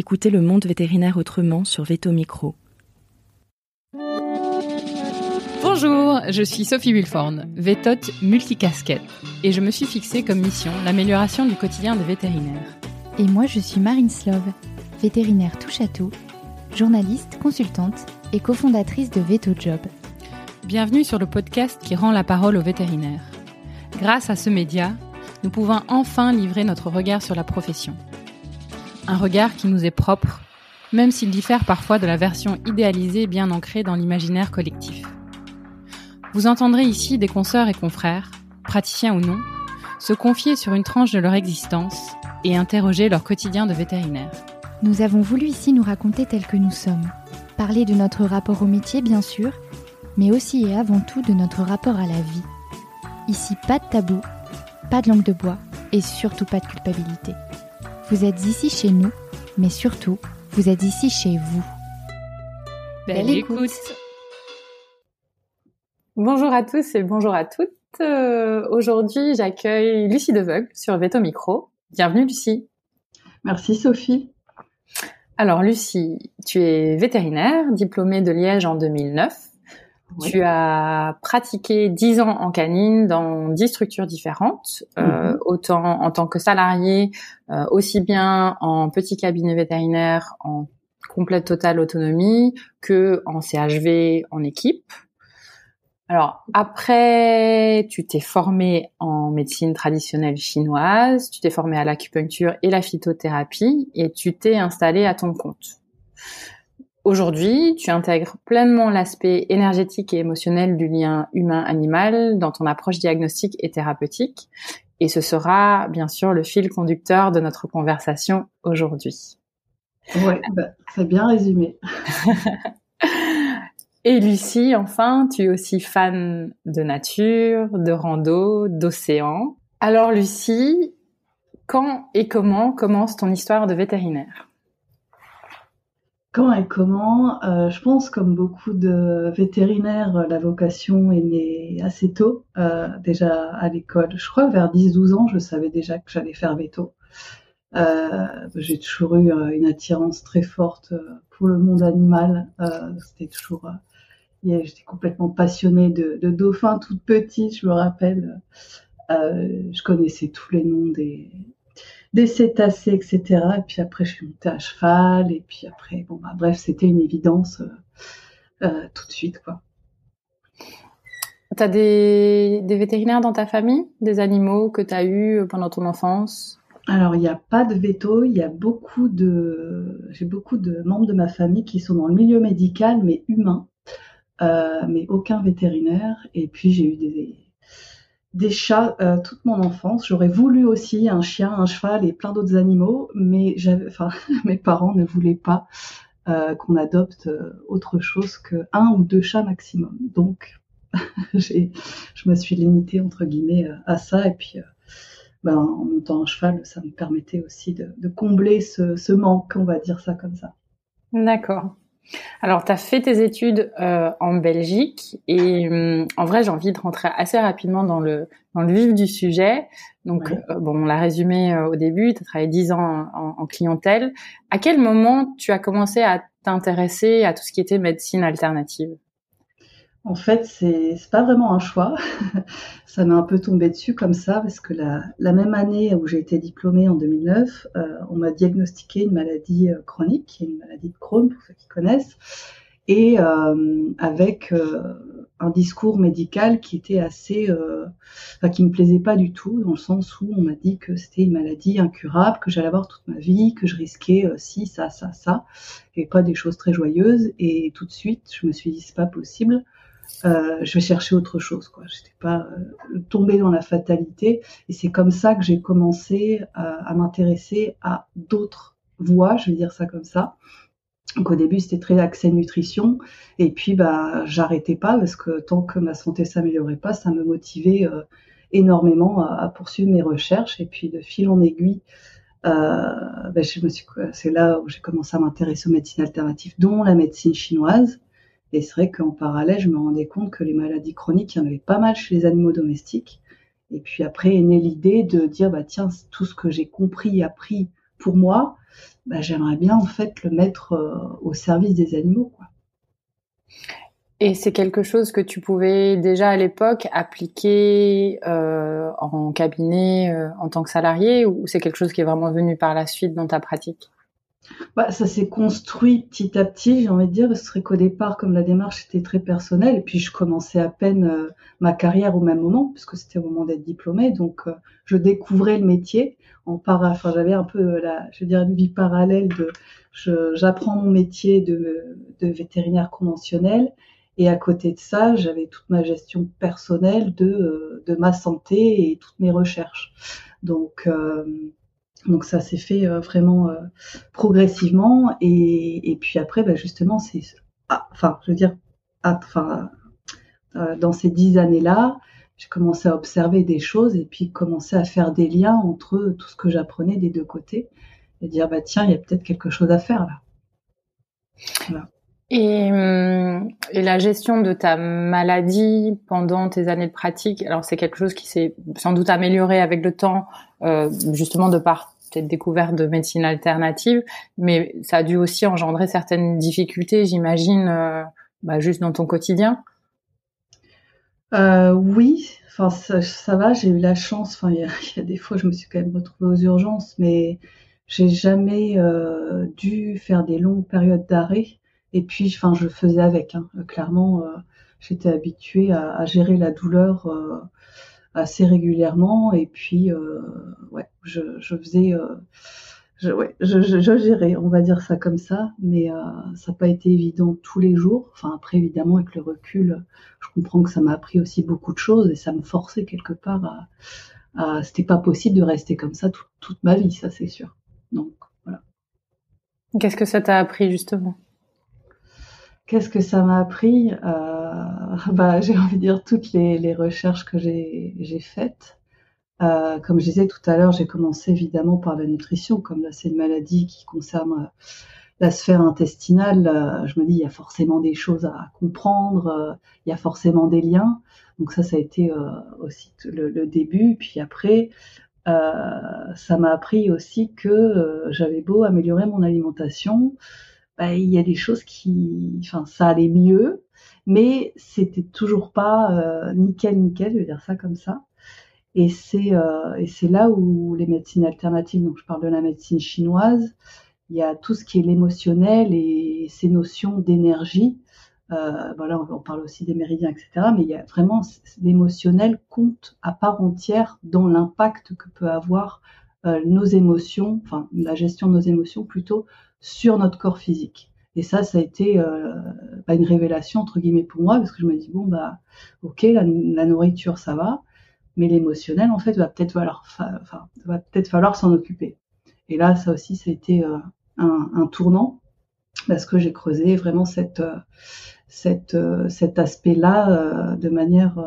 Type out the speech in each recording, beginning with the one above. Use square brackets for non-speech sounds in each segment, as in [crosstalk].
Écoutez le monde vétérinaire autrement sur Veto Micro. Bonjour, je suis Sophie Wilforn, vétote multicasquette, et je me suis fixée comme mission l'amélioration du quotidien des vétérinaires. Et moi, je suis Marine Slove, vétérinaire touche à tout, journaliste, consultante et cofondatrice de Veto Job. Bienvenue sur le podcast qui rend la parole aux vétérinaires. Grâce à ce média, nous pouvons enfin livrer notre regard sur la profession. Un regard qui nous est propre, même s'il diffère parfois de la version idéalisée bien ancrée dans l'imaginaire collectif. Vous entendrez ici des consoeurs et confrères, praticiens ou non, se confier sur une tranche de leur existence et interroger leur quotidien de vétérinaire. Nous avons voulu ici nous raconter tels que nous sommes, parler de notre rapport au métier bien sûr, mais aussi et avant tout de notre rapport à la vie. Ici, pas de tabou, pas de langue de bois et surtout pas de culpabilité. Vous êtes ici chez nous, mais surtout, vous êtes ici chez vous. Belle, écoute. Bonjour à tous et bonjour à toutes. Euh, Aujourd'hui, j'accueille Lucie Deveugle sur Veto Micro. Bienvenue Lucie. Merci Sophie. Alors Lucie, tu es vétérinaire, diplômée de Liège en 2009. Oui. Tu as pratiqué 10 ans en canine dans 10 structures différentes, euh, Mhm. autant en tant que salarié, euh, aussi bien en petit cabinet vétérinaire en complète totale autonomie que en CHV en équipe. Alors après, tu t'es formé en médecine traditionnelle chinoise, tu t'es formé à l'acupuncture et la phytothérapie et tu t'es installé à ton compte. Aujourd'hui, tu intègres pleinement l'aspect énergétique et émotionnel du lien humain-animal dans ton approche diagnostique et thérapeutique. Et ce sera bien sûr le fil conducteur de notre conversation aujourd'hui. Ouais, bah, c'est bien résumé. [laughs] Et Lucie, enfin, tu es aussi fan de nature, de rando, d'océan. Alors Lucie, quand et comment commence ton histoire de vétérinaire? Et comment euh, Je pense, comme beaucoup de vétérinaires, euh, la vocation est née assez tôt, euh, déjà à l'école. Je crois vers 10-12 ans, je savais déjà que j'allais faire veto. J'ai toujours eu une attirance très forte pour le monde animal. C'était toujours... J'étais complètement passionnée de, de dauphins toute petite, je me rappelle. Je connaissais tous les noms des, des cétacés, etc. Et puis après, je suis montée à cheval. Et puis après, bon, bah, bref, c'était une évidence euh, euh, tout de suite, quoi. T'as des, des vétérinaires dans ta famille? Des animaux que t'as eus pendant ton enfance? Alors, il n'y a pas de veto. Il y a beaucoup de, j'ai beaucoup de membres de ma famille qui sont dans le milieu médical, mais humain, euh, mais aucun vétérinaire. Et puis, j'ai eu des, des chats euh, toute mon enfance. J'aurais voulu aussi un chien, un cheval et plein d'autres animaux, mais enfin, [laughs] mes parents ne voulaient pas euh, qu'on adopte euh, autre chose que un ou deux chats maximum. Donc, [laughs] je me suis limitée entre guillemets à ça. Et puis, ben, en montant un cheval, ça me permettait aussi de, de combler ce, ce manque, on va dire ça comme ça. D'accord. Alors, tu as fait tes études euh, en Belgique et hum, en vrai, j'ai envie de rentrer assez rapidement dans le, dans le vif du sujet. Donc, Ouais. euh, bon, on l'a résumé euh, au début, tu as travaillé 10 ans en, en clientèle. À quel moment tu as commencé à t'intéresser à tout ce qui était médecine alternative? En fait, c'est pas vraiment un choix. [laughs] ça m'est un peu tombé dessus comme ça parce que la, la même année où j'ai été diplômée en 2009, euh, on m'a diagnostiqué une maladie euh, chronique, qui est une maladie de Crohn pour ceux qui connaissent, et euh, avec un discours médical qui était assez, qui me plaisait pas du tout dans le sens où on m'a dit que c'était une maladie incurable, que j'allais avoir toute ma vie, que je risquais ci, ça, ça, ça, et pas des choses très joyeuses. Et tout de suite, je me suis dit c'est pas possible euh, je vais chercher autre chose. Quoi. J'étais pas euh, tombée dans la fatalité. Et c'est comme ça que j'ai commencé à, à m'intéresser à d'autres voies, je vais dire ça comme ça. Donc au début c'était très axé nutrition et puis bah j'arrêtais pas parce que tant que ma santé s'améliorait pas, ça me motivait euh, énormément à, poursuivre mes recherches et puis de fil en aiguille, euh, je suis c'est là où j'ai commencé à m'intéresser aux médecines alternatives, dont la médecine chinoise. Et c'est vrai qu'en parallèle, je me rendais compte que les maladies chroniques, il y en avait pas mal chez les animaux domestiques. Et puis après est née l'idée de dire, bah tiens, tout ce que j'ai compris, appris pour moi, bah, j'aimerais bien en fait le mettre au service des animaux. Quoi. Et c'est quelque chose que tu pouvais déjà à l'époque appliquer euh, en cabinet euh, en tant que salarié ou c'est quelque chose qui est vraiment venu par la suite dans ta pratique? Bah, ça s'est construit petit à petit, j'ai envie de dire. Ce serait qu'au départ, comme la démarche était très personnelle, et puis je commençais à peine euh, ma carrière au même moment, puisque c'était au moment d'être diplômée, donc euh, je découvrais le métier. En para, enfin, j'avais un peu la, je veux dire, une vie parallèle de, j'apprends mon métier de, de vétérinaire conventionnel, et à côté de ça, j'avais toute ma gestion personnelle de, euh, de ma santé et toutes mes recherches. Donc, euh, donc ça s'est fait euh, vraiment progressivement. Et, puis après, bah justement, c'est, ah, enfin, je veux dire, ah, enfin, dans ces dix années-là, j'ai commencé à observer des choses et puis commencer à faire des liens entre tout ce que j'apprenais des deux côtés et dire bah tiens, il y a peut-être quelque chose à faire là. Hum, et, la gestion de ta maladie pendant tes années de pratique, alors c'est quelque chose qui s'est sans doute amélioré avec le temps, euh, justement de par cette découverte de médecine alternative, mais ça a dû aussi engendrer certaines difficultés, j'imagine, euh, bah, juste dans ton quotidien. Euh, oui, enfin ça, va, j'ai eu la chance. Enfin, [laughs] il y, a des fois, je me suis quand même retrouvée aux urgences, mais j'ai jamais euh, dû faire des longues périodes d'arrêt. Et puis, enfin, je faisais avec. Hein. Clairement, j'étais habituée à, gérer la douleur assez régulièrement. Et puis, euh, ouais, je, je faisais, euh, je, ouais, je, je, gérais, on va dire ça comme ça. Mais ça n'a pas été évident tous les jours. Enfin, après, évidemment, avec le recul, je comprends que ça m'a appris aussi beaucoup de choses et ça me forçait quelque part à. C'était pas possible de rester comme ça toute ma vie, ça c'est sûr. Donc voilà. Qu'est-ce que ça t'a appris justement? Qu'est-ce que ça m'a appris euh, [laughs] bah, J'ai envie de dire toutes les, recherches que j'ai faites. Euh, comme je disais tout à l'heure, j'ai commencé évidemment par la nutrition, comme là c'est une maladie qui concerne euh, la sphère intestinale. Je me dis il y a forcément des choses à comprendre, il y a forcément des liens. Donc ça, ça a été aussi le, début. Puis après, ça m'a appris aussi que j'avais beau améliorer mon alimentation, bah, il y a des choses qui, enfin, ça allait mieux, mais c'était toujours pas euh, nickel, nickel, je vais dire ça comme ça. Et c'est euh, et c'est là où les médecines alternatives, donc je parle de la médecine chinoise, il y a tout ce qui est l'émotionnel et ces notions d'énergie. Euh, voilà, on parle aussi des méridiens, etc. Mais il y a vraiment l'émotionnel compte à part entière dans l'impact que peut avoir nos émotions, enfin la gestion de nos émotions plutôt sur notre corps physique. Et ça, ça a été euh, une révélation entre guillemets pour moi parce que je me dis bon bah ok la, nourriture ça va, mais l'émotionnel en fait va peut-être falloir, enfin peut-être falloir s'en occuper. Et là, ça aussi, ça a été euh, un, un, tournant parce que j'ai creusé vraiment cette, euh, euh, cet aspect-là euh, de manière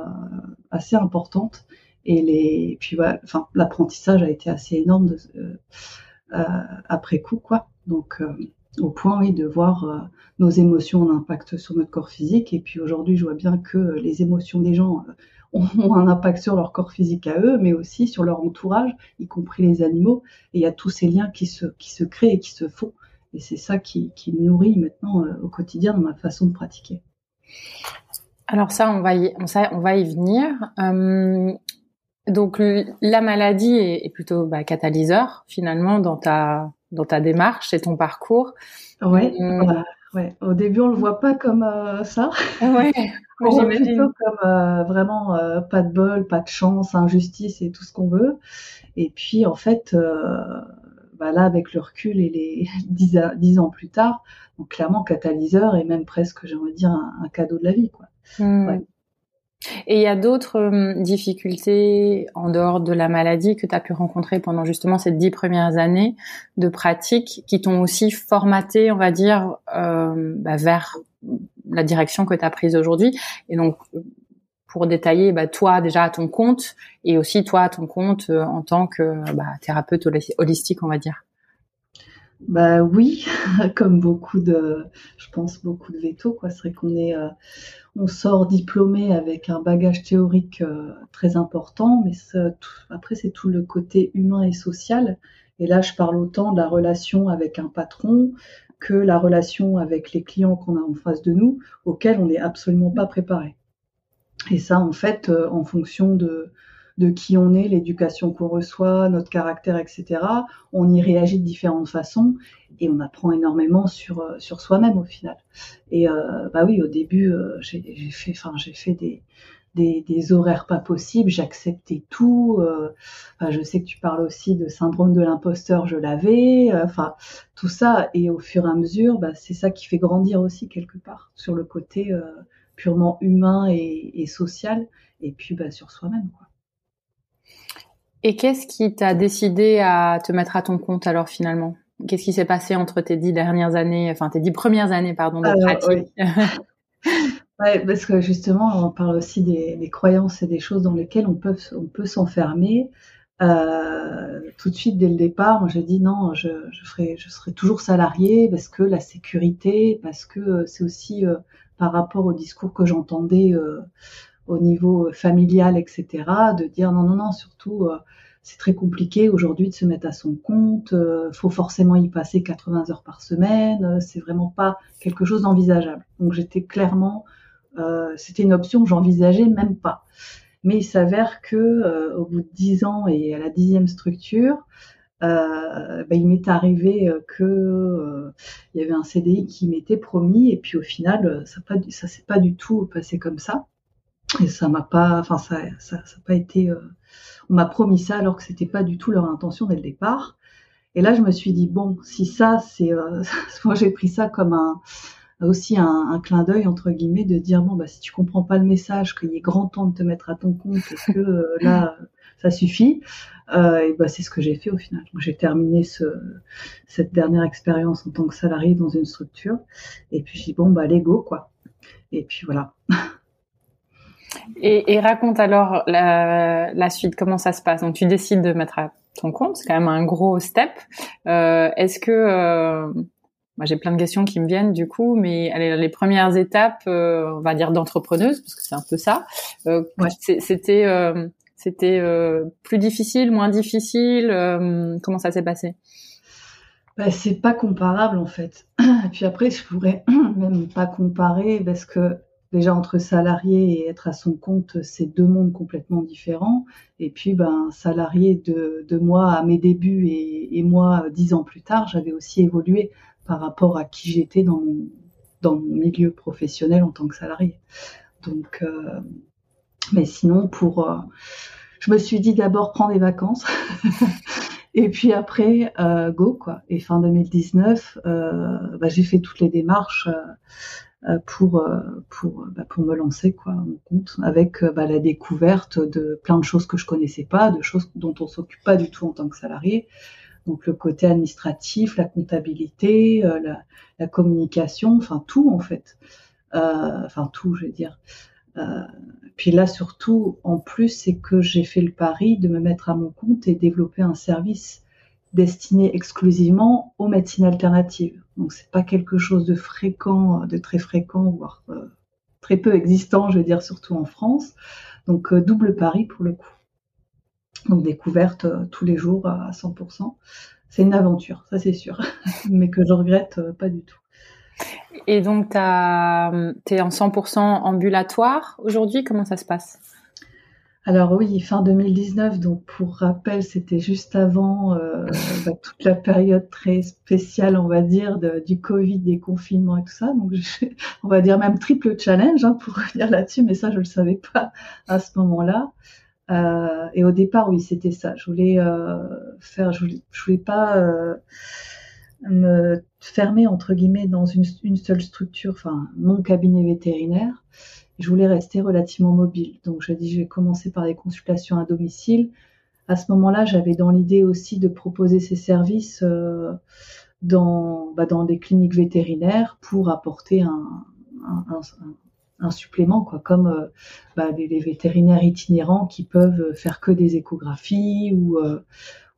assez importante. Et les, puis voilà, l'apprentissage a été assez énorme après coup quoi. Donc, euh, au point, oui, de voir euh, nos émotions un impact sur notre corps physique. Et puis aujourd'hui, je vois bien que les émotions des gens euh, ont [laughs] un impact sur leur corps physique à eux, mais aussi sur leur entourage, y compris les animaux. Et il y a tous ces liens qui se, qui se créent et qui se font. Et c'est ça qui, qui, me nourrit maintenant au quotidien dans ma façon de pratiquer. Alors ça, on va y, on, ça, on va y venir. Euh, donc la maladie est, est plutôt bah, catalyseur finalement dans ta dans ta démarche et ton parcours. Ouais, euh, ouais. Au début, on le voit pas comme euh, ça. Ouais. [laughs] on le voit plutôt comme euh, vraiment euh, pas de bol, pas de chance, injustice et tout ce qu'on veut. Et puis, en fait, euh, bah là, avec le recul et les [laughs] dix, dix ans plus tard, donc clairement catalyseur et même presque, j'ai envie de dire, un, un, cadeau de la vie, quoi. Ouais. Et il y a d'autres euh, difficultés en dehors de la maladie que tu as pu rencontrer pendant justement ces dix premières années de pratique qui t'ont aussi formaté, on va dire, euh, bah, vers la direction que tu as prise aujourd'hui. Et donc, pour détailler, bah, toi déjà à ton compte et aussi toi à ton compte euh, en tant que bah, thérapeute holistique, on va dire. Bah oui, [laughs] comme beaucoup de, je pense beaucoup de vétos quoi. C'est vrai qu'on est, euh, on sort diplômé avec un bagage théorique euh, très important, mais tout, après c'est tout le côté humain et social. Et là, je parle autant de la relation avec un patron que la relation avec les clients qu'on a en face de nous, auxquels on n'est absolument pas préparé. Et ça, en fait, euh, en fonction de, de qui on est, l'éducation qu'on reçoit, notre caractère, etc., on y réagit de différentes façons et on apprend énormément sur, euh, soi-même au final. Et euh, bah oui, au début, j'ai fait, fait des, horaires pas possibles, j'acceptais tout. Euh, je sais que tu parles aussi de syndrome de l'imposteur, je l'avais. Euh, enfin, tout ça, et au fur et à mesure, bah, c'est ça qui fait grandir aussi quelque part sur le côté euh, purement humain et, social, et puis bah, sur soi-même. Et qu'est-ce qui t'a décidé à te mettre à ton compte alors finalement? Qu'est-ce qui s'est passé entre tes dix dernières années, enfin tes dix premières années, pardon, de pratique? [laughs] Ouais, parce que justement, on parle aussi des, des, croyances et des choses dans lesquelles on peut, on peut s'enfermer. Euh, tout de suite, dès le départ, j'ai dit non, je, je, ferai, je serai toujours salarié parce que la sécurité, parce que euh, c'est aussi euh, par rapport au discours que j'entendais euh, au niveau familial, etc., de dire non, non, non, surtout, euh, c'est très compliqué aujourd'hui de se mettre à son compte, faut forcément y passer 80 heures par semaine, c'est vraiment pas quelque chose d'envisageable. Donc j'étais clairement euh, c'était une option que j'envisageais même pas. Mais il s'avère que euh, au bout de dix ans et à la dixième structure, euh, ben, il m'est arrivé que il y avait un CDI qui m'était promis et puis au final ça pas ça s'est pas du tout passé comme ça et ça m'a pas enfin ça ça, ça pas été on m'a promis ça alors que c'était pas du tout leur intention dès le départ. Et là je me suis dit bon si ça c'est [laughs] moi j'ai pris ça comme un aussi un, un clin d'œil entre guillemets de dire bon bah si tu comprends pas le message qu'il est grand temps de te mettre à ton compte et que euh, [laughs] là ça suffit euh, et bah c'est ce que j'ai fait au final. J'ai terminé ce, cette dernière expérience en tant que salarié dans une structure. Et puis je dis bon bah l'ego quoi. Et puis voilà [laughs] et, et raconte alors la, la, suite comment ça se passe donc tu décides de mettre à ton compte c'est quand même un gros step euh, est-ce que euh, moi, j'ai plein de questions qui me viennent du coup, mais allez, les premières étapes, euh, on va dire d'entrepreneuse, parce que c'est un peu ça. C'était c'était plus difficile, moins difficile. Comment ça s'est passé? Bah, C'est pas comparable en fait. [clears throat] Et puis après, je pourrais [clears throat] même pas comparer parce que déjà entre salarié et être à son compte, c'est deux mondes complètement différents. Et puis, ben, salarié de, moi à mes débuts et, moi dix ans plus tard, j'avais aussi évolué par rapport à qui j'étais dans mon, milieu professionnel en tant que salarié. Donc, euh, mais sinon, pour, euh, je me suis dit d'abord prendre des vacances. [laughs] Et puis après, euh, go quoi. Et fin 2019, euh, bah, j'ai fait toutes les démarches pour euh, pour bah, pour me lancer quoi, mon compte, avec bah, la découverte de plein de choses que je connaissais pas, de choses dont on s'occupe pas du tout en tant que salarié, donc le côté administratif, la comptabilité, euh, la, communication, enfin tout en fait, euh, enfin tout, je veux dire. Euh, puis là surtout, en plus, c'est que j'ai fait le pari de me mettre à mon compte et développer un service destiné exclusivement aux médecines alternatives. Donc c'est pas quelque chose de fréquent, de très fréquent, voire euh, très peu existant, je veux dire surtout en France. Donc euh, double pari pour le coup. Donc découverte euh, tous les jours à 100%. C'est une aventure, ça c'est sûr, [laughs] mais que je regrette pas du tout. Et donc tu es en 100% ambulatoire aujourd'hui, comment ça se passe? Alors oui, fin 2019, donc pour rappel, c'était juste avant euh, [laughs] bah, toute la période très spéciale, on va dire, de, du Covid, des confinements et tout ça. Donc on va dire même triple challenge hein, pour [laughs] revenir là-dessus, mais ça je le savais pas à ce moment-là. Euh, et au départ, oui, c'était ça. Je voulais euh, faire, je voulais, je voulais pas euh, me fermer entre guillemets dans une, une, seule structure, enfin mon cabinet vétérinaire. Je voulais rester relativement mobile. Donc j'ai dit, je vais commencer par des consultations à domicile. À ce moment-là, j'avais dans l'idée aussi de proposer ces services euh, dans, bah, dans des cliniques vétérinaires pour apporter un, un, supplément, quoi, comme euh, bah, les, vétérinaires itinérants qui peuvent faire que des échographies ou, euh,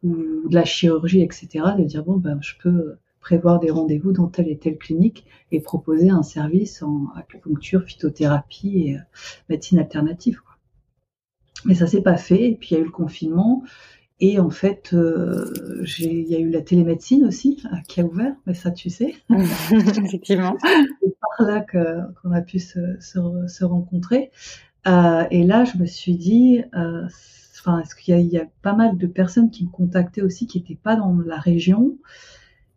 ou de la chirurgie, etc. De dire bon, ben, je peux prévoir des rendez-vous dans telle et telle clinique et proposer un service en acupuncture, phytothérapie et euh, médecine alternative. Quoi. Mais ça s'est pas fait. Et puis il y a eu le confinement. Et en fait, il y a eu la télémédecine aussi qui a ouvert, mais ça tu sais. [laughs] Effectivement. C'est par là qu'on a pu se, se, se rencontrer. et là, je me suis dit, enfin, est-ce qu'il y, y, a pas mal de personnes qui me contactaient aussi qui n'étaient pas dans la région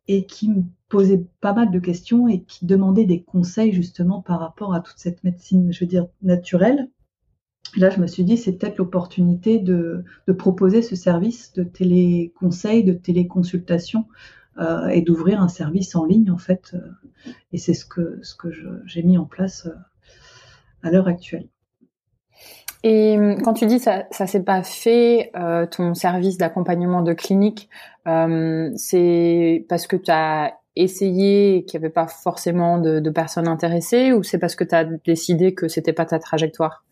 et qui me posaient pas mal de questions et qui demandaient des conseils justement par rapport à toute cette médecine, je veux dire, naturelle. là, je me suis dit, c'est peut-être l'opportunité de, de, proposer ce service de téléconseil, de téléconsultation euh, et d'ouvrir un service en ligne en fait. Euh, et c'est ce que, ce que j'ai mis en place euh, à l'heure actuelle. Et hum, quand tu dis ça, ça s'est pas fait, euh, ton service d'accompagnement de clinique, euh, c'est parce que tu as essayé et qu'il n'y avait pas forcément de, personnes intéressées, ou c'est parce que tu as décidé que c'était pas ta trajectoire?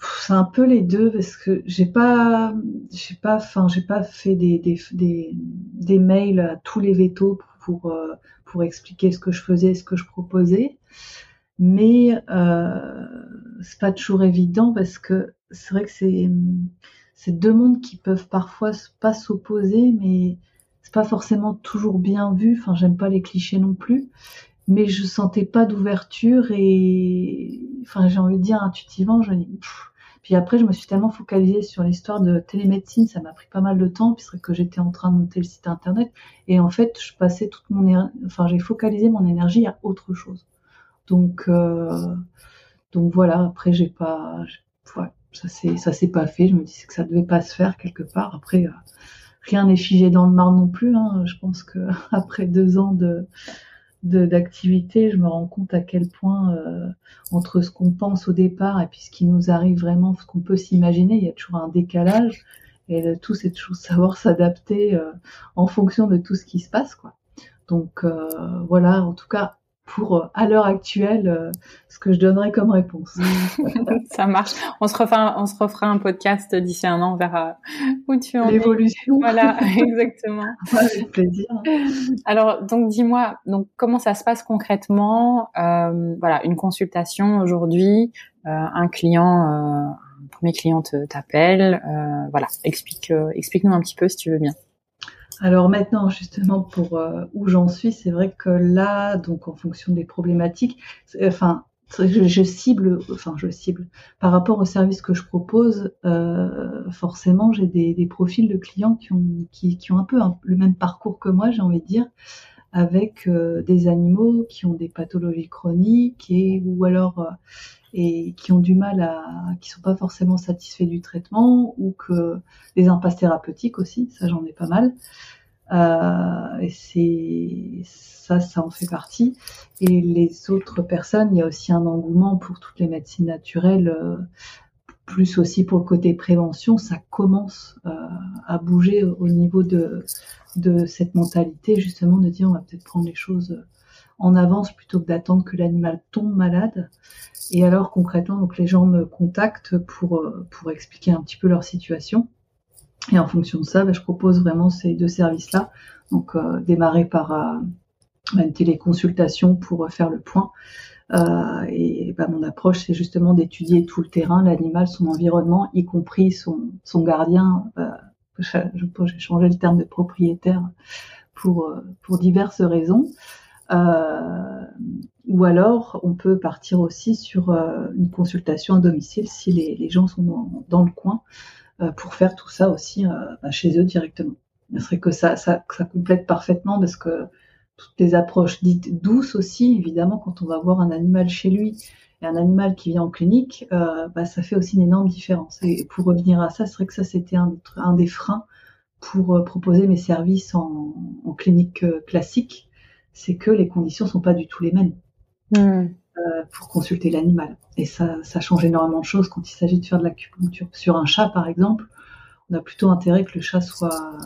C'est un peu les deux parce que j'ai pas j'ai pas enfin j'ai pas fait des, des, des, mails à tous les vétos pour euh, pour expliquer ce que je faisais ce que je proposais mais euh, c'est pas toujours évident parce que c'est vrai que c'est deux mondes qui peuvent parfois pas s'opposer, mais c'est pas forcément toujours bien vu. Enfin, j'aime pas les clichés non plus, mais je sentais pas d'ouverture et enfin j'ai envie de dire intuitivement, je puis après, je me suis tellement focalisée sur l'histoire de télémédecine, ça m'a pris pas mal de temps, puisque que j'étais en train de monter le site internet. Et en fait, je passais toute mon, enfin, j'ai focalisé mon énergie à autre chose. Donc, euh, donc voilà. Après, j'ai pas, ça s'est, ça s'est pas fait. Je me disais que ça devait pas se faire quelque part. Après, euh, rien n'est figé dans le mar non plus. Hein. Je pense que [laughs] après deux ans de d'activité, je me rends compte à quel point euh, entre ce qu'on pense au départ et puis ce qui nous arrive vraiment, ce qu'on peut s'imaginer, il y a toujours un décalage. Et le tout, c'est toujours savoir [laughs] s'adapter en fonction de tout ce qui se passe, quoi. Donc voilà, en tout cas, pour euh, à l'heure actuelle euh, ce que je donnerais comme réponse. [laughs] Ça marche. On se refera, on se refera un podcast d'ici un an, on verra où tu en es. L'évolution. Voilà, [laughs] exactement. Avec plaisir. Alors donc dis-moi, donc comment ça se passe concrètement? Euh, Voilà, une consultation aujourd'hui, euh, un client, euh, un premier client t'appelle, voilà, explique, explique-nous un petit peu si tu veux bien. Alors maintenant, justement, pour euh, où j'en suis, c'est vrai que là, donc en fonction des problématiques, enfin, je, cible, enfin, je cible par rapport au service que je propose. Euh, forcément, j'ai des, profils de clients qui ont, qui, ont un peu le même parcours que moi, j'ai envie de dire, avec euh, des animaux qui ont des pathologies chroniques et ou alors et qui ont du mal à, qui sont pas forcément satisfaits du traitement ou que des impasses thérapeutiques aussi, ça j'en ai pas mal. Euh, et c'est ça, ça en fait partie. Et les autres personnes, il y a aussi un engouement pour toutes les médecines naturelles, euh, plus aussi pour le côté prévention. Ça commence euh, à bouger au niveau de de cette mentalité justement de dire on va peut-être prendre les choses en avance plutôt que d'attendre que l'animal tombe malade. Et alors concrètement, donc les gens me contactent pour euh, pour expliquer un petit peu leur situation. Et en fonction de ça, ben, je propose vraiment ces deux services-là. Donc euh, démarrer par euh, une téléconsultation pour faire le point. Euh, et ben, mon approche, c'est justement d'étudier tout le terrain, l'animal, son environnement, y compris son, son gardien. J'ai changé le terme de propriétaire pour, pour diverses raisons. Euh, ou alors, on peut partir aussi sur euh, une consultation à domicile si les, gens sont dans, le coin euh, pour faire tout ça aussi bah, chez eux directement. Ce serait que ça, ça, ça complète parfaitement parce que toutes les approches dites douces aussi, évidemment, quand on va voir un animal chez lui et un animal qui vient en clinique, euh, bah, ça fait aussi une énorme différence. Et pour revenir à ça, c'est vrai que ça, c'était un, un, des freins pour proposer mes services en, en clinique classique c'est que les conditions sont pas du tout les mêmes euh, pour consulter l'animal. Et ça, ça change énormément de choses quand il s'agit de faire de l'acupuncture. Sur un chat, par exemple, on a plutôt intérêt que le chat soit,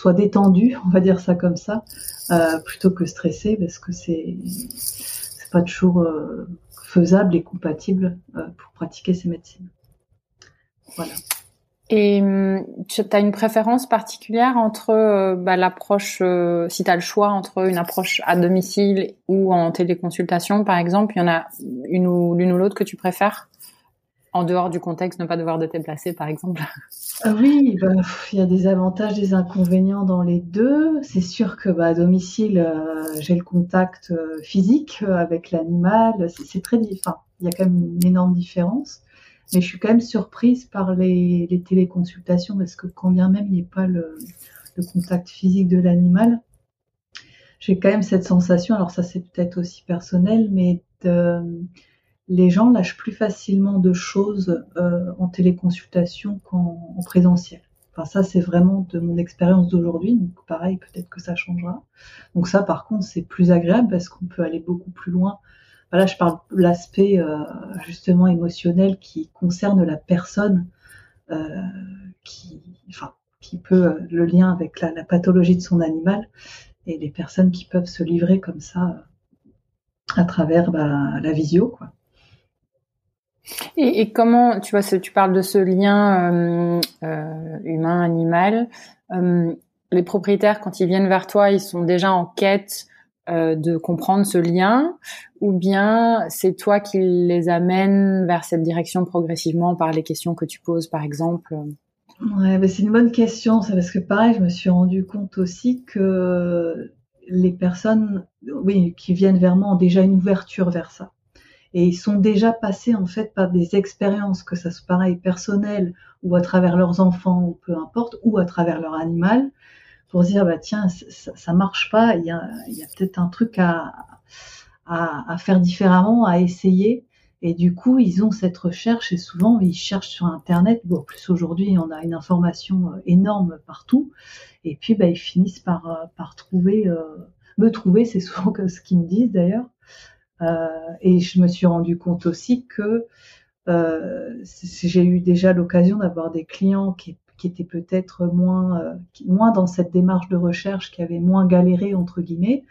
soit détendu, [laughs] on va dire ça comme ça, euh, plutôt que stressé, parce que c'est, c'est pas toujours euh, faisable et compatible euh, pour pratiquer ces médecines. Voilà. Et hum, tu as une préférence particulière entre bah, l'approche, si tu as le choix entre une approche à domicile ou en téléconsultation, par exemple, il y en a une ou l'une ou l'autre que tu préfères? En dehors du contexte, ne pas devoir te déplacer, par exemple ah Oui, bah, il y a des avantages, des inconvénients dans les deux. C'est sûr que bah, à domicile, euh, j'ai le contact euh, physique avec l'animal. C'est très différent. Il y a quand même une énorme différence. Mais je suis quand même surprise par les, téléconsultations parce que quand bien même il n'y ait pas le, le contact physique de l'animal, j'ai quand même cette sensation, alors ça c'est peut-être aussi personnel, mais les gens lâchent plus facilement de choses euh, en téléconsultation qu'en présentiel. Enfin ça c'est vraiment de mon expérience d'aujourd'hui, donc pareil peut-être que ça changera. Donc ça par contre c'est plus agréable parce qu'on peut aller beaucoup plus loin. Voilà, je parle de l'aspect euh, justement émotionnel qui concerne la personne euh, qui, enfin, qui peut le lien avec la, la pathologie de son animal et les personnes qui peuvent se livrer comme ça euh, à travers bah, la visio. Quoi. Et, comment, tu vois, tu parles de ce lien euh, euh, humain-animal. les propriétaires, quand ils viennent vers toi, ils sont déjà en quête de comprendre ce lien, ou bien c'est toi qui les amènes vers cette direction progressivement par les questions que tu poses, par exemple? Ouais, c'est une bonne question, c'est parce que pareil, je me suis rendu compte aussi que les personnes, oui, qui viennent vers moi ont déjà une ouverture vers ça. Et ils sont déjà passés en fait par des expériences, que ça soit pareil personnelles ou à travers leurs enfants ou peu importe, ou à travers leur animal, pour dire bah tiens ça, ça marche pas, il y a, y a peut-être un truc à, à, à, faire différemment, à essayer. Et du coup, ils ont cette recherche et souvent, ils cherchent sur Internet. Bon, plus aujourd'hui, on a une information euh, énorme partout. Et puis, bah, ils finissent par, euh, par trouver, euh, me trouver, c'est souvent ce qu'ils me disent d'ailleurs. Euh, et je me suis rendu compte aussi que euh, j'ai eu déjà l'occasion d'avoir des clients qui, étaient peut-être moins, moins dans cette démarche de recherche, qui avaient moins galéré, entre guillemets.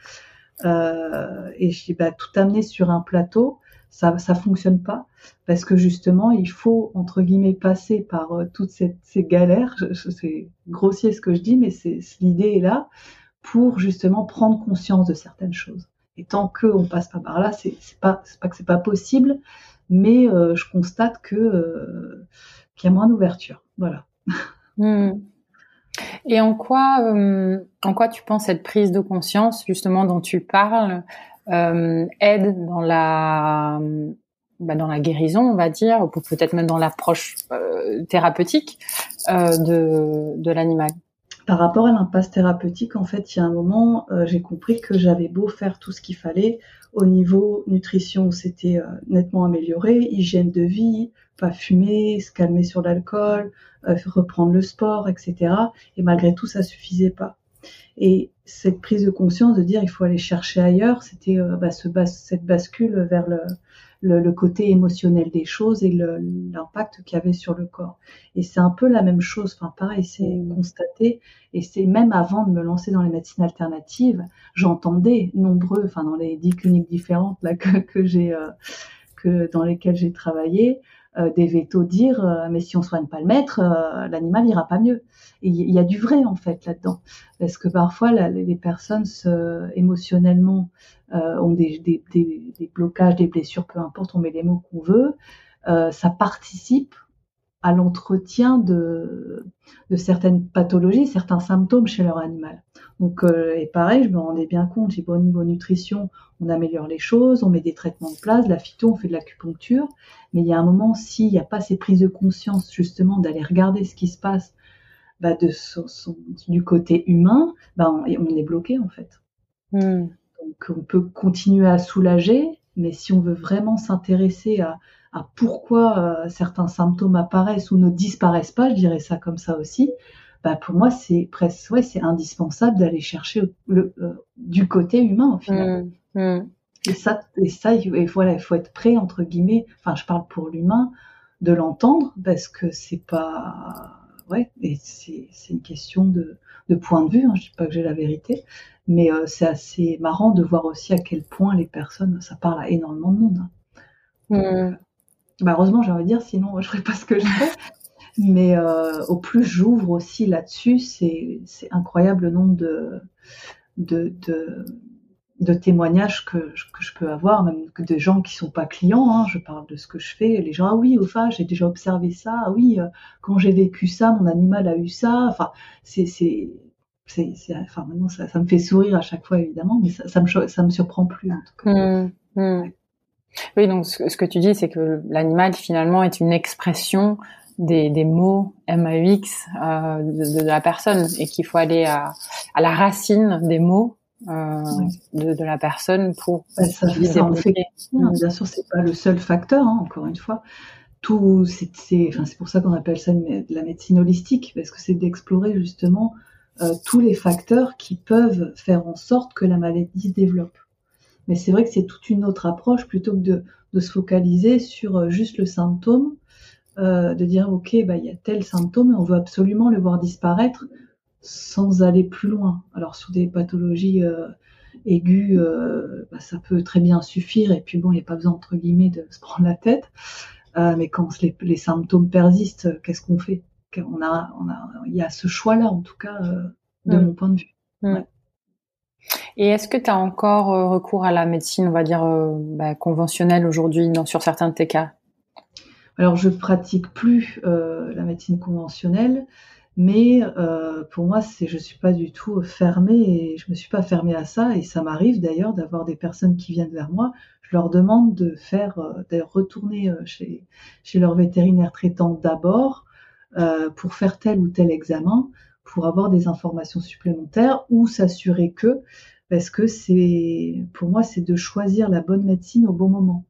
et bah, tout amené sur un plateau ça ça fonctionne pas. Parce que justement il faut entre guillemets passer par euh, toutes ces, ces galères. C'est grossier ce que je dis mais c'est l'idée est là pour justement prendre conscience de certaines choses et tant que on passe pas par là c'est pas pas que c'est pas possible mais euh, je constate euh, qu'il y a moins d'ouverture voilà hmm. Et en quoi, en quoi tu penses cette prise de conscience justement dont tu parles euh, aide dans la bah, dans la guérison, on va dire, ou peut-être même dans l'approche euh, thérapeutique euh, de, de l'animal? Par rapport à l'impasse thérapeutique, en fait, il y a un moment, euh, j'ai compris que j'avais beau faire tout ce qu'il fallait au niveau nutrition, c'était euh, nettement amélioré, hygiène de vie, pas fumer, se calmer sur l'alcool, reprendre le sport, etc. Et malgré tout, ça suffisait pas. Et cette prise de conscience de dire il faut aller chercher ailleurs, c'était euh, bah, cette bascule vers le, le, le, côté émotionnel des choses et l'impact qu'il y avait sur le corps. Et c'est un peu la même chose, enfin pareil, c'est mmh. constaté. Et c'est même avant de me lancer dans les médecines alternatives, j'entendais nombreux, enfin dans les dix cliniques différentes là que, que j'ai, euh, que dans lesquelles j'ai travaillé, des vétos dire euh, mais si on soigne pas le maître, euh, l'animal ira pas mieux. Et il y a du vrai en fait là-dedans, parce que parfois les personnes se, émotionnellement ont des, des, des, des, blocages, des blessures, peu importe, on met les mots qu'on veut. ça participe à l'entretien de, de, certaines pathologies, certains symptômes chez leur animal. Donc, euh, et pareil, je me rendais bien compte, j'ai au niveau nutrition, on améliore les choses, on met des traitements de place, la phyto, on fait de l'acupuncture, mais il y a un moment, s'il n'y a pas ces prises de conscience justement d'aller regarder ce qui se passe bah, de son, son, du côté humain, bah, on, on, est bloqué en fait. Mm. Donc, on peut continuer à soulager, mais si on veut vraiment s'intéresser à, à pourquoi euh, certains symptômes apparaissent ou ne disparaissent pas, je dirais ça comme ça aussi, bah pour moi c'est presque ouais, c'est indispensable d'aller chercher le, euh, du côté humain au final. Mmh, mmh. Et ça et ça et voilà, il faut être prêt entre guillemets, enfin je parle pour l'humain de l'entendre parce que c'est pas ouais, et c'est c'est une question de de point de vue, hein, je dis pas que j'ai la vérité, mais euh, c'est assez marrant de voir aussi à quel point les personnes ça parle à énormément de monde. Hein. Mmh. Bah, heureusement, j'ai envie de dire, sinon je ferais pas ce que je fais. [laughs] Mais euh, au plus j'ouvre aussi là-dessus, c'est incroyable le nombre de, de, de, de témoignages que, que, je peux avoir, même que des gens qui sont pas clients. Hein, je parle de ce que je fais. Les gens, ah oui, au fait, j'ai déjà observé ça. Ah oui, euh, quand j'ai vécu ça, mon animal a eu ça. Enfin, c'est, c'est, c'est, enfin, maintenant, ça, ça, me fait sourire à chaque fois, évidemment, mais ça, ça me, ça me surprend plus, en tout cas. Mmh, mmh. Oui, donc ce, que tu dis, c'est que l'animal, finalement, est une expression des, des mots MAUX euh, de, de, la personne et qu'il faut aller à, à la racine des mots euh, de, de, la personne pour bah, ça, fait... bien sûr c'est pas le seul facteur hein, encore une fois. Tout c'est enfin, c'est pour ça qu'on appelle ça la médecine holistique parce que c'est d'explorer justement euh, tous les facteurs qui peuvent faire en sorte que la maladie se développe mais c'est vrai que c'est toute une autre approche plutôt que de, de se focaliser sur euh, juste le symptôme euh, de dire ok bah il y a tel symptôme et on veut absolument le voir disparaître sans aller plus loin. Alors sur des pathologies euh, aiguës, euh, bah, ça peut très bien suffire et puis bon, il n'y a pas besoin entre guillemets de se prendre la tête. Mais quand les, symptômes persistent, qu'est-ce qu'on fait? On a, on a, il y a ce choix-là en tout cas de mm. mon point de vue. Mm. Et est-ce que tu as encore recours à la médecine, on va dire, bah, conventionnelle aujourd'hui sur certains de tes cas? Alors, je pratique plus la médecine conventionnelle. Mais euh, pour moi, je suis pas du tout fermée je me suis pas fermée à ça. Et ça m'arrive d'ailleurs d'avoir des personnes qui viennent vers moi. Je leur demande de faire, euh, d'ailleurs, retourner euh, chez, chez leur vétérinaire traitant d'abord euh, pour faire tel ou tel examen, pour avoir des informations supplémentaires ou s'assurer que, parce que c'est, pour moi, c'est de choisir la bonne médecine au bon moment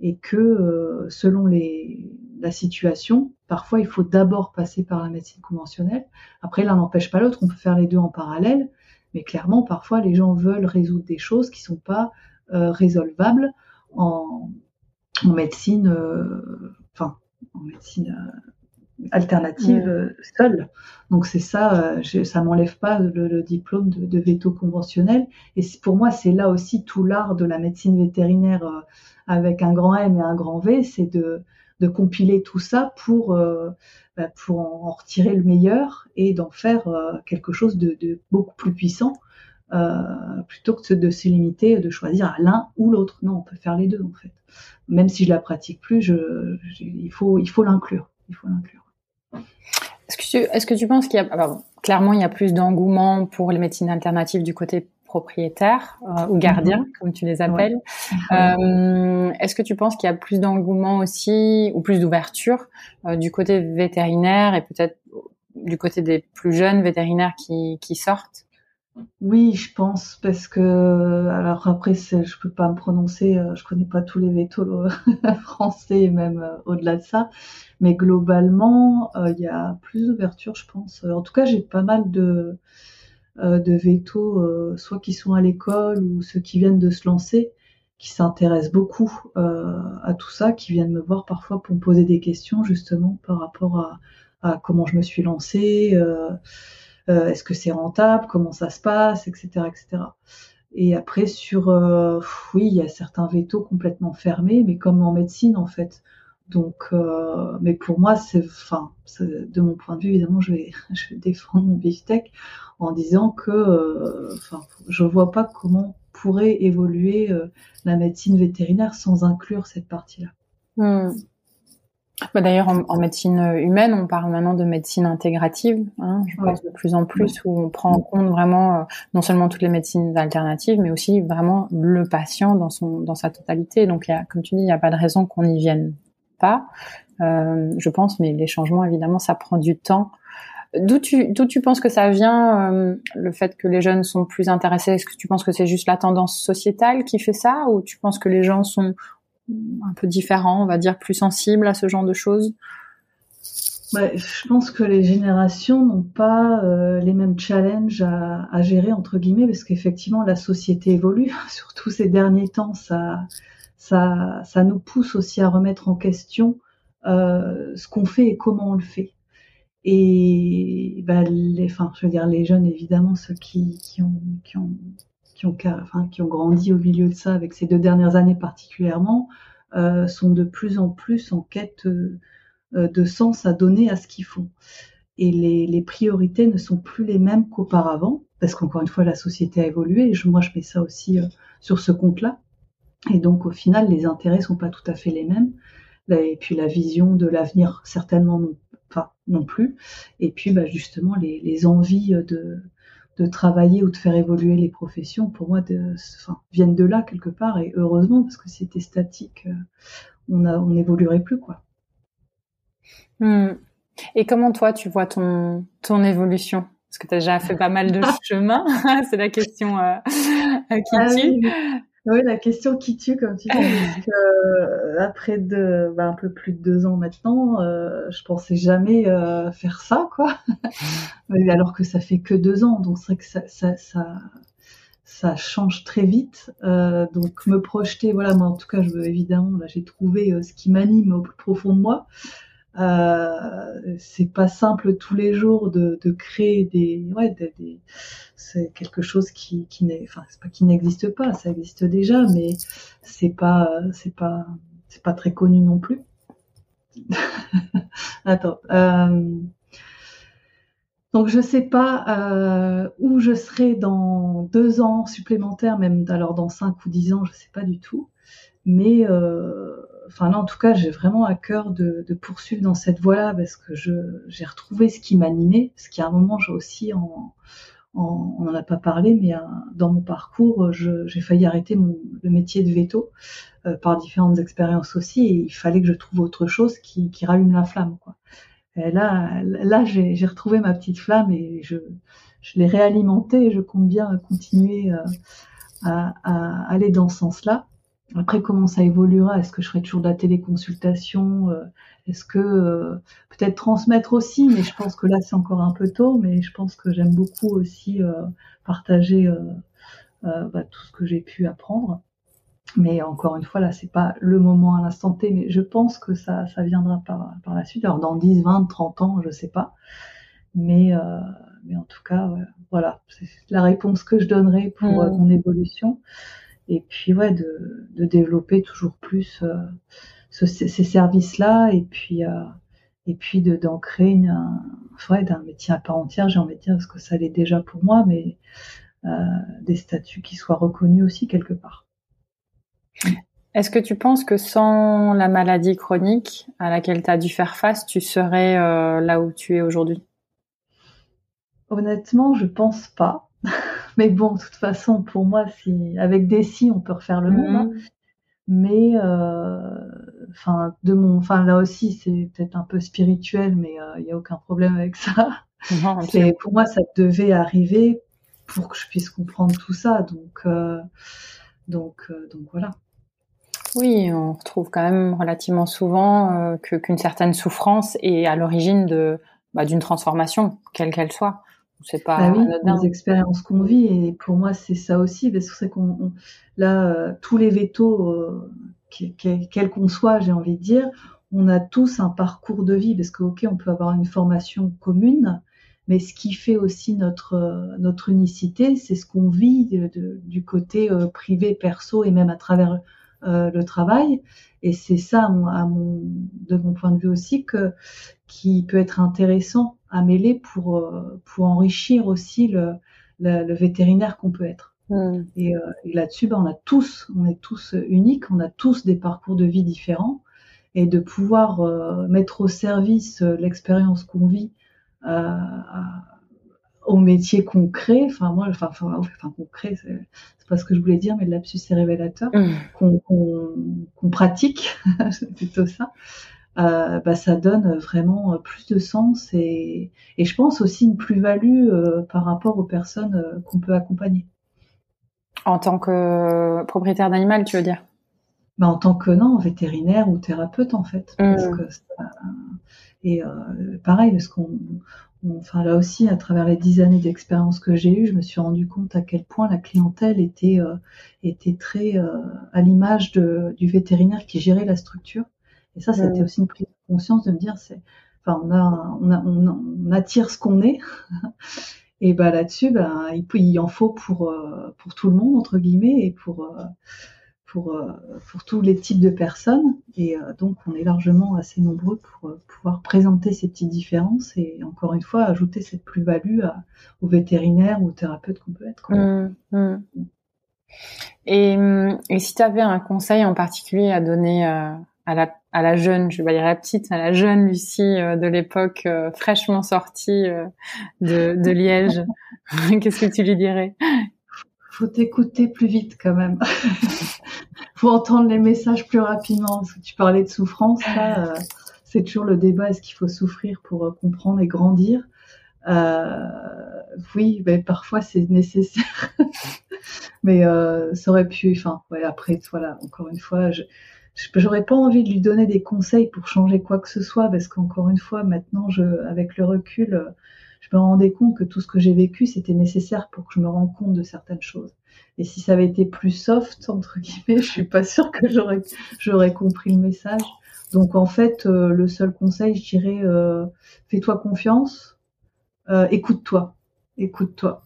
et que euh, selon la situation, parfois il faut d'abord passer par la médecine conventionnelle. Après, l'un n'empêche pas l'autre, on peut faire les deux en parallèle, mais clairement, parfois les gens veulent résoudre des choses qui sont pas euh, résolvables en, médecine, euh, en médecine alternative euh, seule. Donc c'est ça, euh, ça m'enlève pas le, diplôme de, de, veto conventionnel. Et pour moi, c'est là aussi tout l'art de la médecine vétérinaire euh, avec un grand M et un grand V, c'est de, de compiler tout ça pour bah, pour en, retirer le meilleur et d'en faire quelque chose de, de, beaucoup plus puissant. plutôt que de se limiter, de choisir à l'un ou l'autre. Non, on peut faire les deux en fait. Même si je la pratique plus, je, il faut l'inclure. Il faut l'inclure. Est-ce que, tu, est-ce que tu penses qu'il y a, ah, clairement, il y a plus d'engouement pour les médecines alternatives du côté propriétaire euh, ou gardien, mhm. comme tu les appelles. Euh, est-ce que tu penses qu'il y a plus d'engouement aussi ou plus d'ouverture euh, du côté vétérinaire et peut-être du côté des plus jeunes vétérinaires qui, qui sortent? Oui, je pense parce que alors après je peux pas me prononcer, euh, je connais pas tous les vétos [laughs] français même euh, au-delà de ça, mais globalement euh, il y a plus d'ouverture, je pense. En tout cas, j'ai pas mal de vétos, soit qui sont à l'école ou ceux qui viennent de se lancer, qui s'intéressent beaucoup à tout ça, qui viennent me voir parfois pour me poser des questions justement par rapport à comment je me suis lancée. Euh, est-ce que c'est rentable, comment ça se passe, etc., etc. Et après sur, euh, oui, il y a certains vétos complètement fermés, mais comme en médecine en fait. Donc, euh, mais pour moi, c'est, enfin, de mon point de vue, évidemment, je vais, [laughs] défendre mon beefsteak en disant que, je vois pas comment pourrait évoluer la médecine vétérinaire sans inclure cette partie-là. Hmm. Bah D'ailleurs, en, médecine humaine, on parle maintenant de médecine intégrative, hein, je pense de plus en plus, où on prend en compte vraiment euh, non seulement toutes les médecines alternatives, mais aussi vraiment le patient dans son dans sa totalité. Donc, y a, comme tu dis, il n'y a pas de raison qu'on n'y vienne pas, euh, je pense, mais les changements, évidemment, ça prend du temps. D'où tu, d'où tu penses que ça vient, euh, le fait que les jeunes sont plus intéressés? Est-ce que tu penses que c'est juste la tendance sociétale qui fait ça, ou tu penses que les gens sont un peu différent, on va dire plus sensible à ce genre de choses je pense que les générations n'ont pas euh, les mêmes challenges à, gérer entre guillemets parce qu'effectivement la société évolue. [laughs] Surtout ces derniers temps, ça, ça, ça nous pousse aussi à remettre en question euh, ce qu'on fait et comment on le fait. Et bah, les, enfin, je veux dire les jeunes évidemment, ceux qui, qui ont qui ont, grandi au milieu de ça avec ces deux dernières années particulièrement, euh, sont de plus en plus en quête euh, de sens à donner à ce qu'ils font. Et les, priorités ne sont plus les mêmes qu'auparavant, parce qu'encore une fois, la société a évolué. Et moi, je mets ça aussi sur ce compte-là. Et donc, au final, les intérêts sont pas tout à fait les mêmes. Et puis, la vision de l'avenir, certainement non, enfin, non plus. Et puis, bah, justement, les envies de, de travailler ou de faire évoluer les professions, pour moi, de, enfin, viennent de là quelque part. Et heureusement, parce que si c'était statique, euh, on n'évoluerait plus, quoi. Hmm. Et comment toi, tu vois ton, ton évolution? Parce que tu as déjà fait pas mal de [laughs] chemin. [laughs] C'est la question euh, qui ah tue. Oui, la question qui tue, comme tu dis, euh, après de, bah, un peu plus de deux ans maintenant, euh, je pensais jamais euh, faire ça, quoi. [laughs] Alors que ça fait que deux ans, donc c'est vrai que ça, ça, ça, ça change très vite. Euh, donc me projeter, voilà, moi en tout cas, je veux évidemment, là, j'ai trouvé ce qui m'anime au plus profond de moi. Euh, c'est pas simple tous les jours de, créer des, ouais, des, c'est quelque chose qui, qui n'est, enfin, c'est pas qui n'existe pas, ça existe déjà, mais c'est pas, c'est pas, c'est pas très connu non plus. [laughs] Attends. Euh, donc je sais pas euh, où je serai dans deux ans supplémentaires, même alors dans cinq ou dix ans, je sais pas du tout. Mais enfin là en tout cas j'ai vraiment à cœur de, poursuivre dans cette voie-là parce que j'ai retrouvé ce qui m'animait, ce qui à un moment j'ai aussi en, on n'en a pas parlé, mais euh, dans mon parcours j'ai failli arrêter le métier de veto euh, par différentes expériences aussi et il fallait que je trouve autre chose qui, rallume la flamme. Et là là j'ai retrouvé ma petite flamme et je je l'ai réalimentée et je compte bien continuer euh, à aller dans ce sens-là. Après, comment ça évoluera? Est-ce que je ferai toujours de la téléconsultation? Euh, Est-ce que euh, peut-être transmettre aussi Mais je pense que là, c'est encore un peu tôt. Mais je pense que j'aime beaucoup aussi euh, partager bah, tout ce que j'ai pu apprendre. Mais encore une fois, là, c'est pas le moment à l'instant T. Mais je pense que ça, ça viendra par, par la suite. Alors, dans 10, 20, 30 ans, je sais pas. Mais, mais en tout cas, voilà, c'est la réponse que je donnerai pour mmh. mon évolution et puis ouais de, de développer toujours plus euh, ce, ces services-là et puis euh, et puis de créer une, un, ouais, d'un métier à part entière j'ai envie de dire parce que ça l'est déjà pour moi mais euh, des statuts qui soient reconnus aussi quelque part. Est-ce que tu penses que sans la maladie chronique à laquelle tu as dû faire face, tu serais euh, là où tu es aujourd'hui? Honnêtement, je pense pas. [laughs] Mais bon, de toute façon, pour moi, si avec des si, on peut refaire le monde. Hein. Mhm. Mais euh, enfin, de mon, enfin là aussi, c'est peut-être un peu spirituel, mais il euh, n'y a aucun problème avec ça. [laughs] c'est pour moi, ça devait arriver pour que je puisse comprendre tout ça. Donc, euh, donc, donc voilà. Oui, on retrouve quand même relativement souvent que qu'une certaine souffrance est à l'origine de bah, d'une transformation, quelle qu'elle soit. C'est pas bah oui, les expériences qu'on vit et pour moi c'est ça aussi parce que c'est qu'on là euh, tous les vétos euh, quels qu'on soit, j'ai envie de dire, on a tous un parcours de vie parce que ok on peut avoir une formation commune, mais ce qui fait aussi notre notre unicité, c'est ce qu'on vit du côté euh, privé, perso et même à travers le travail. Et c'est ça, à mon, de mon point de vue aussi, que qui peut être intéressant à mêler pour, euh, pour enrichir aussi le, le, vétérinaire qu'on peut être. Et, euh, et là-dessus, ben, on a tous, on est tous uniques, on a tous des parcours de vie différents, et de pouvoir euh, mettre au service l'expérience qu'on vit au métier concret. Enfin moi, enfin, enfin, enfin concret, c'est pas ce que je voulais dire, mais le lapsus c'est révélateur qu'on qu'on pratique, [laughs] c'est plutôt ça. Euh, bah, ça donne vraiment plus de sens et, et je pense aussi une plus-value euh, par rapport aux personnes euh, qu'on peut accompagner. En tant que propriétaire d'animal, tu veux dire? Bah, En tant que non, vétérinaire ou thérapeute en fait. Mmh. Parce que ça, et pareil, parce qu'on enfin là aussi, à travers les dix années d'expérience que j'ai eues, je me suis rendu compte à quel point la clientèle était était très à l'image du vétérinaire qui gérait la structure. Et ça, c'était aussi une prise de conscience de me dire, c'est, enfin, on, a, on, a, on, attire ce qu'on est. [laughs] et bah là-dessus, ben, il, il, en faut pour, euh, pour tout le monde, entre guillemets, et pour, euh, pour, euh, pour tous les types de personnes. Et euh, donc, on est largement assez nombreux pour euh, pouvoir présenter ces petites différences et encore une fois, ajouter cette plus-value aux vétérinaires ou aux thérapeutes qu'on peut être. Mmh, mmh. Et, et, si tu avais un conseil en particulier à donner à, la, à la jeune, je vais dire la petite, à la jeune Lucie de l'époque fraîchement sortie de, de Liège, [laughs] qu'est-ce que tu lui dirais? Faut t'écouter plus vite quand même. [laughs] faut entendre les messages plus rapidement. Parce que tu parlais de souffrance, là, euh, c'est toujours le débat est-ce qu'il faut souffrir pour euh, comprendre et grandir? Euh, Oui, mais parfois c'est nécessaire. [laughs] mais euh, ça aurait pu. Enfin, ouais, après, voilà, encore une fois, je j'aurais pas envie de lui donner des conseils pour changer quoi que ce soit parce qu'encore une fois, maintenant, je, avec le recul je me rendais compte que tout ce que j'ai vécu, c'était nécessaire pour que je me rende compte de certaines choses. Et si ça avait été plus soft, entre guillemets, je suis pas sûre que j'aurais, j'aurais compris le message. Donc en fait, euh, le seul conseil, je dirais, euh, fais-toi confiance, euh, écoute-toi, écoute-toi.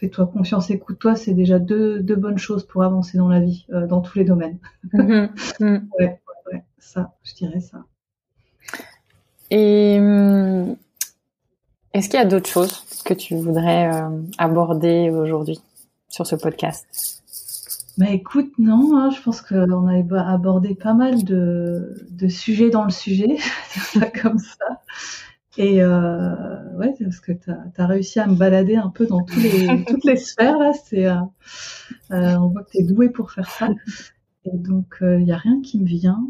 Fais-toi confiance, écoute-toi, c'est déjà deux, deux bonnes choses pour avancer dans la vie, dans tous les domaines. [laughs] Mm-hmm. Mm. ouais, ouais, ça, je dirais ça. Et hum, est-ce qu'il y a d'autres choses que tu voudrais euh, aborder aujourd'hui sur ce podcast? Bah écoute, non, hein, je pense qu'on a abordé pas mal de, de sujets dans le sujet, [laughs] ça comme ça. Et euh, ouais, parce que tu as, réussi à me balader un peu dans tous les, [laughs] toutes les sphères là. C'est, euh, euh on voit que tu es doué pour faire ça. Et donc il euh, n'y a rien qui me vient.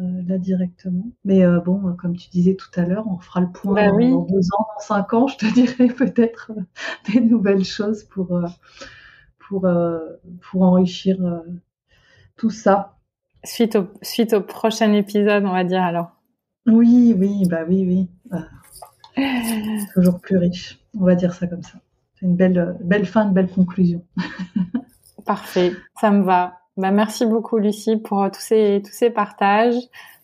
Euh, là directement. Mais euh, bon, comme tu disais tout à l'heure, on fera le point bah dans deux ans, dans cinq ans, je te [laughs] dirai peut-être des nouvelles choses pour pour pour enrichir tout ça. Suite au suite au prochain épisode, on va dire alors. Oui, oui, bah oui, oui. toujours plus riche. On va dire ça comme ça. C'est une belle belle fin, une belle conclusion. [laughs] Parfait, ça me va. Bah, merci beaucoup Lucie pour tous ces tous ces partages,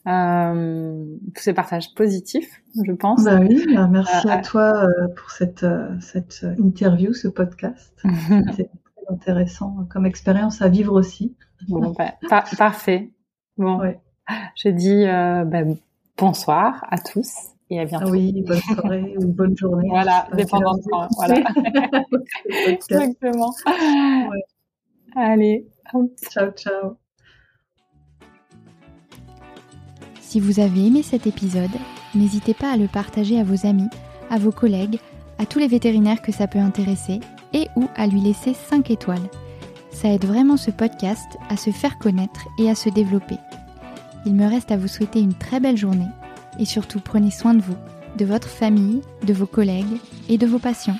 euh, tous ces partages positifs, je pense. Bah oui, bah merci euh, à toi euh, pour cette euh, cette interview, ce podcast. [laughs] C'est très intéressant comme expérience à vivre aussi. Bon, bah, parfait. Bon, ouais. je dis bah, bonsoir à tous et à bientôt. Oui, bonne soirée ou bonne journée. Voilà, dépendant de temps. Voilà. [laughs] Exactement. Ouais. Allez. Ciao, ciao. Si vous avez aimé cet épisode, n'hésitez pas à le partager à vos amis, à vos collègues, à tous les vétérinaires que ça peut intéresser et ou à lui laisser 5 étoiles. Ça aide vraiment ce podcast à se faire connaître et à se développer. Il me reste à vous souhaiter une très belle journée et surtout prenez soin de vous, de votre famille, de vos collègues et de vos patients.